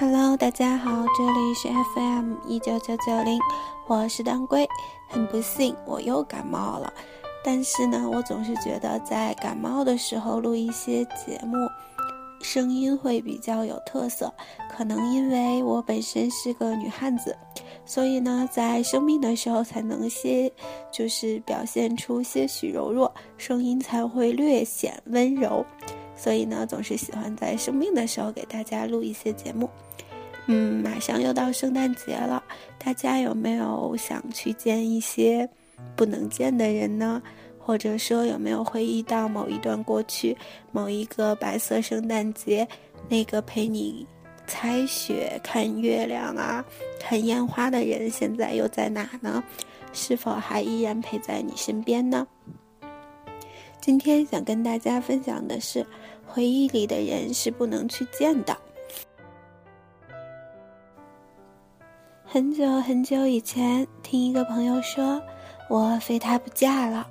Hello，大家好，这里是 FM 一九九九零，我是当归。很不幸，我又感冒了。但是呢，我总是觉得在感冒的时候录一些节目，声音会比较有特色。可能因为我本身是个女汉子，所以呢，在生病的时候才能些，就是表现出些许柔弱，声音才会略显温柔。所以呢，总是喜欢在生病的时候给大家录一些节目。嗯，马上又到圣诞节了，大家有没有想去见一些不能见的人呢？或者说有没有回忆到某一段过去，某一个白色圣诞节，那个陪你猜雪、看月亮啊、看烟花的人，现在又在哪呢？是否还依然陪在你身边呢？今天想跟大家分享的是，回忆里的人是不能去见的。很久很久以前，听一个朋友说，我非他不嫁了。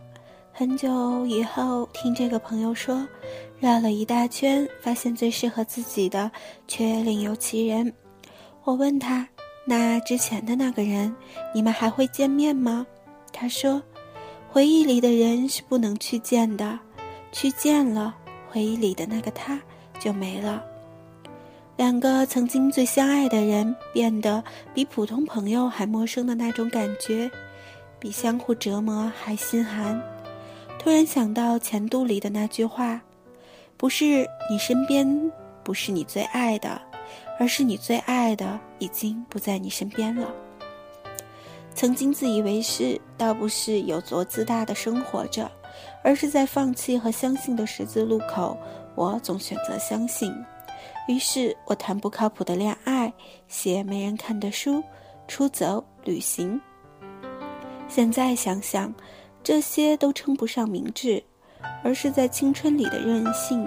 很久以后，听这个朋友说，绕了一大圈，发现最适合自己的却另有其人。我问他，那之前的那个人，你们还会见面吗？他说。回忆里的人是不能去见的，去见了，回忆里的那个他就没了。两个曾经最相爱的人，变得比普通朋友还陌生的那种感觉，比相互折磨还心寒。突然想到前度里的那句话：“不是你身边不是你最爱的，而是你最爱的已经不在你身边了。”曾经自以为是，倒不是有多自大的生活着，而是在放弃和相信的十字路口，我总选择相信。于是我谈不靠谱的恋爱，写没人看的书，出走旅行。现在想想，这些都称不上明智，而是在青春里的任性。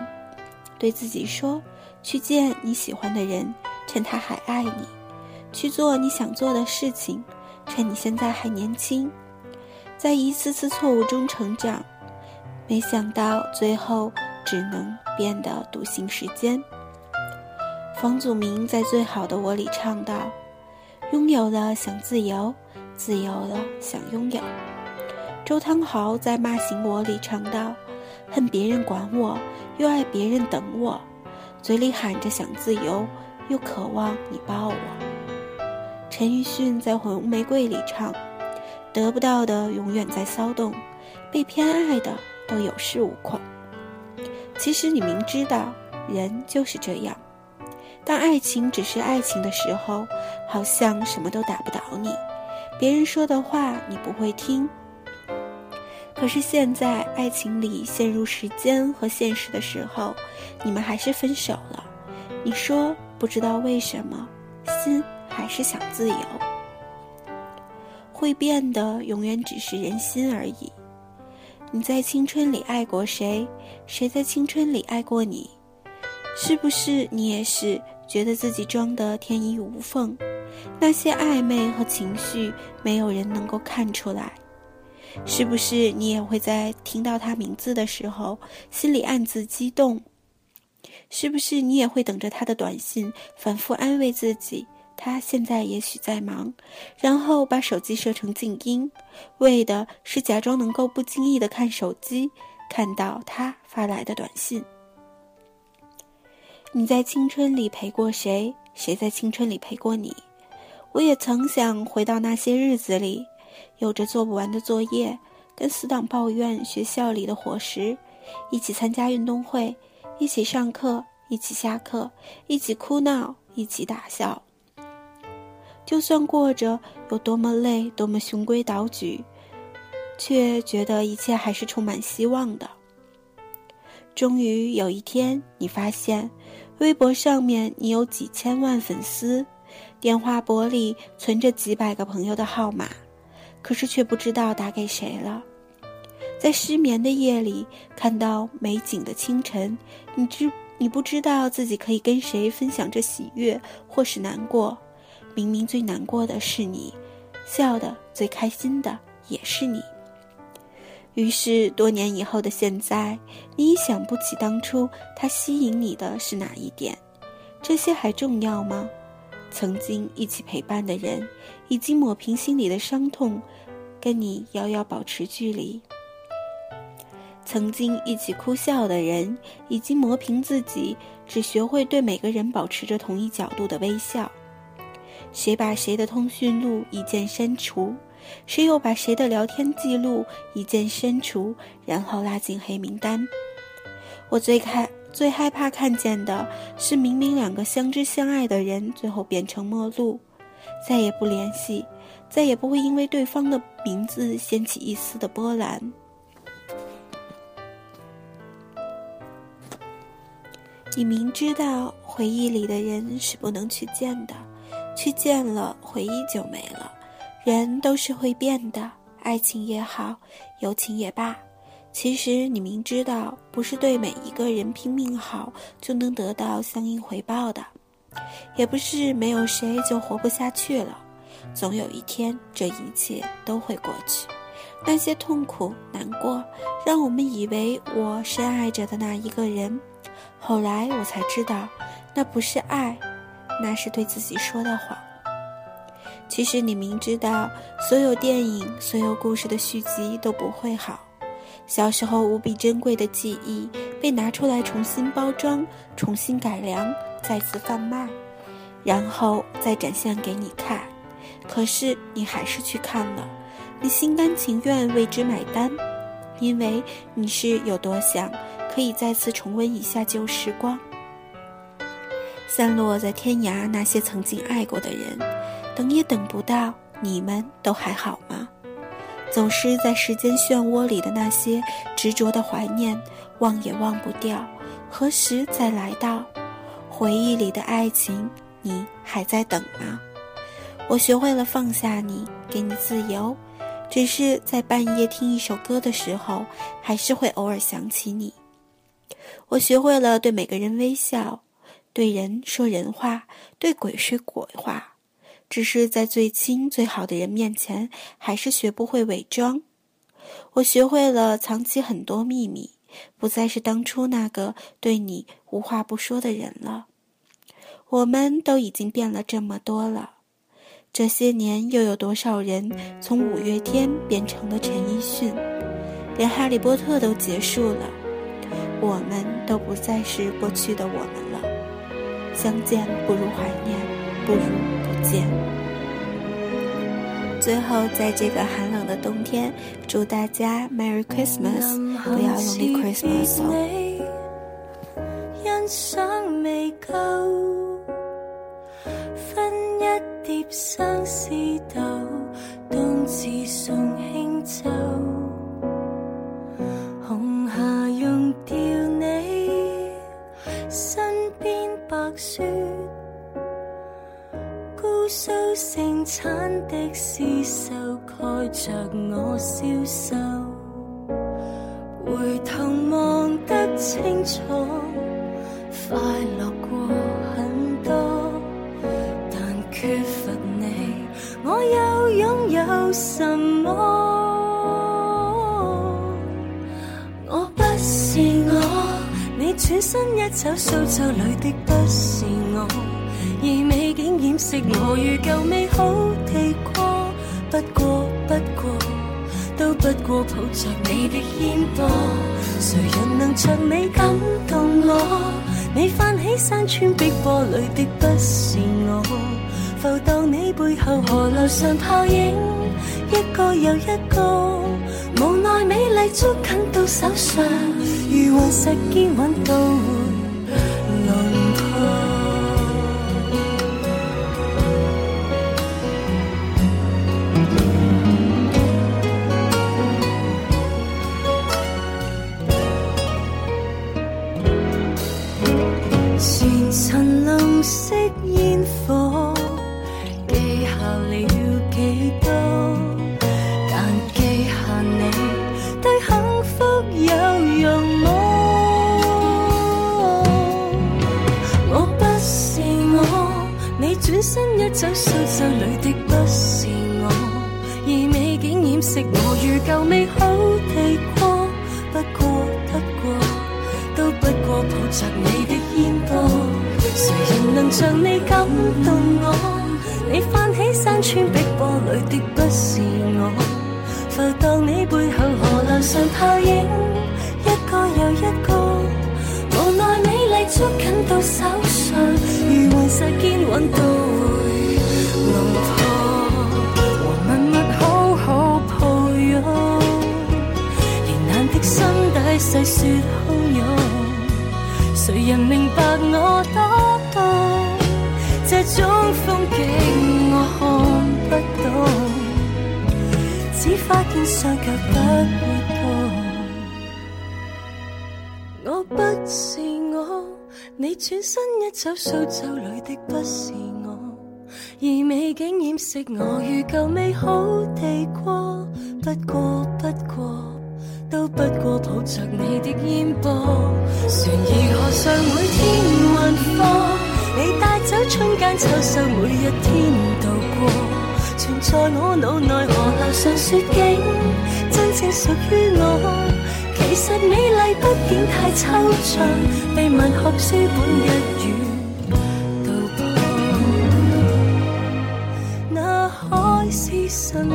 对自己说：去见你喜欢的人，趁他还爱你；去做你想做的事情。趁你现在还年轻，在一次次错误中成长，没想到最后只能变得独行时间。房祖名在《最好的我》里唱道：“拥有了想自由，自由了想拥有。”周汤豪在《骂醒我》里唱道：“恨别人管我，又爱别人等我，嘴里喊着想自由，又渴望你抱我。”陈奕迅在《红玫瑰》里唱：“得不到的永远在骚动，被偏爱的都有恃无恐。”其实你明知道，人就是这样。当爱情只是爱情的时候，好像什么都打不倒你，别人说的话你不会听。可是现在，爱情里陷入时间和现实的时候，你们还是分手了。你说不知道为什么，心。还是想自由，会变的永远只是人心而已。你在青春里爱过谁？谁在青春里爱过你？是不是你也是觉得自己装得天衣无缝？那些暧昧和情绪，没有人能够看出来。是不是你也会在听到他名字的时候，心里暗自激动？是不是你也会等着他的短信，反复安慰自己？他现在也许在忙，然后把手机设成静音，为的是假装能够不经意的看手机，看到他发来的短信。你在青春里陪过谁？谁在青春里陪过你？我也曾想回到那些日子里，有着做不完的作业，跟死党抱怨学校里的伙食，一起参加运动会，一起上课，一起下课，一起哭闹，一起大笑。就算过着有多么累，多么循规蹈矩，却觉得一切还是充满希望的。终于有一天，你发现，微博上面你有几千万粉丝，电话簿里存着几百个朋友的号码，可是却不知道打给谁了。在失眠的夜里，看到美景的清晨，你知你不知道自己可以跟谁分享这喜悦或是难过。明明最难过的是你，笑的最开心的也是你。于是多年以后的现在，你已想不起当初他吸引你的是哪一点。这些还重要吗？曾经一起陪伴的人，已经抹平心里的伤痛，跟你遥遥保持距离；曾经一起哭笑的人，已经磨平自己，只学会对每个人保持着同一角度的微笑。谁把谁的通讯录一键删除，谁又把谁的聊天记录一键删除，然后拉进黑名单。我最害最害怕看见的是，明明两个相知相爱的人，最后变成陌路，再也不联系，再也不会因为对方的名字掀起一丝的波澜。你明知道回忆里的人是不能去见的。去见了，回忆就没了。人都是会变的，爱情也好，友情也罢。其实你明知道，不是对每一个人拼命好就能得到相应回报的，也不是没有谁就活不下去了。总有一天，这一切都会过去。那些痛苦、难过，让我们以为我深爱着的那一个人，后来我才知道，那不是爱。那是对自己说的谎。其实你明知道，所有电影、所有故事的续集都不会好。小时候无比珍贵的记忆被拿出来重新包装、重新改良、再次贩卖，然后再展现给你看。可是你还是去看了，你心甘情愿为之买单，因为你是有多想可以再次重温一下旧时光。散落在天涯那些曾经爱过的人，等也等不到，你们都还好吗？总是在时间漩涡里的那些执着的怀念，忘也忘不掉，何时再来到？回忆里的爱情，你还在等吗？我学会了放下你，给你自由，只是在半夜听一首歌的时候，还是会偶尔想起你。我学会了对每个人微笑。对人说人话，对鬼说鬼话，只是在最亲最好的人面前，还是学不会伪装。我学会了藏起很多秘密，不再是当初那个对你无话不说的人了。我们都已经变了这么多了，这些年又有多少人从五月天变成了陈奕迅？连哈利波特都结束了，我们都不再是过去的我们。相见不如怀念，不如不见。最后，在这个寒冷的冬天，祝大家 Merry Christmas，不要用力 Christmas 哦。欣赏未够，分一碟相思豆，冬至送轻酒。雪，姑苏盛产的丝绣盖着我消瘦。回头望得清楚，快乐过很多，但缺乏你，我又拥有什么？身一走，苏州里的不是我，而美景掩饰我如旧美好地过。不过不过，都不过抱着你的烟波，谁人能像你感动我？你泛起山川碧波里的不是，浮荡你背后河流上泡影，一个又一个。无奈美丽捉紧到手上，如顽石坚稳到转身一走，苏州里的不是我，而美景掩饰我如旧美好地过。不过不过，都不过抱着你的肩膊，谁人能像你感动我？你泛起山川碧波里的不是我，浮荡你背后河流上泡影，一个又一个，无奈美丽捉紧到手上，如顽石坚稳都会弄破，和默默好好抱拥，然难的心底细说汹涌，谁人明白我多懂？这种风景我看不懂，只发现双脚不会动。我不是我，你转身一走，苏州里的不是我，而美景掩饰我如旧美好地过。不过不过，都不过抱着你的烟波，船儿河上每天晚放。你带走春间秋收，每一天度过，存在我脑内河流上雪景，真正属于我。其实美丽毕竟太抽象被文学书本一语道破那海市蜃楼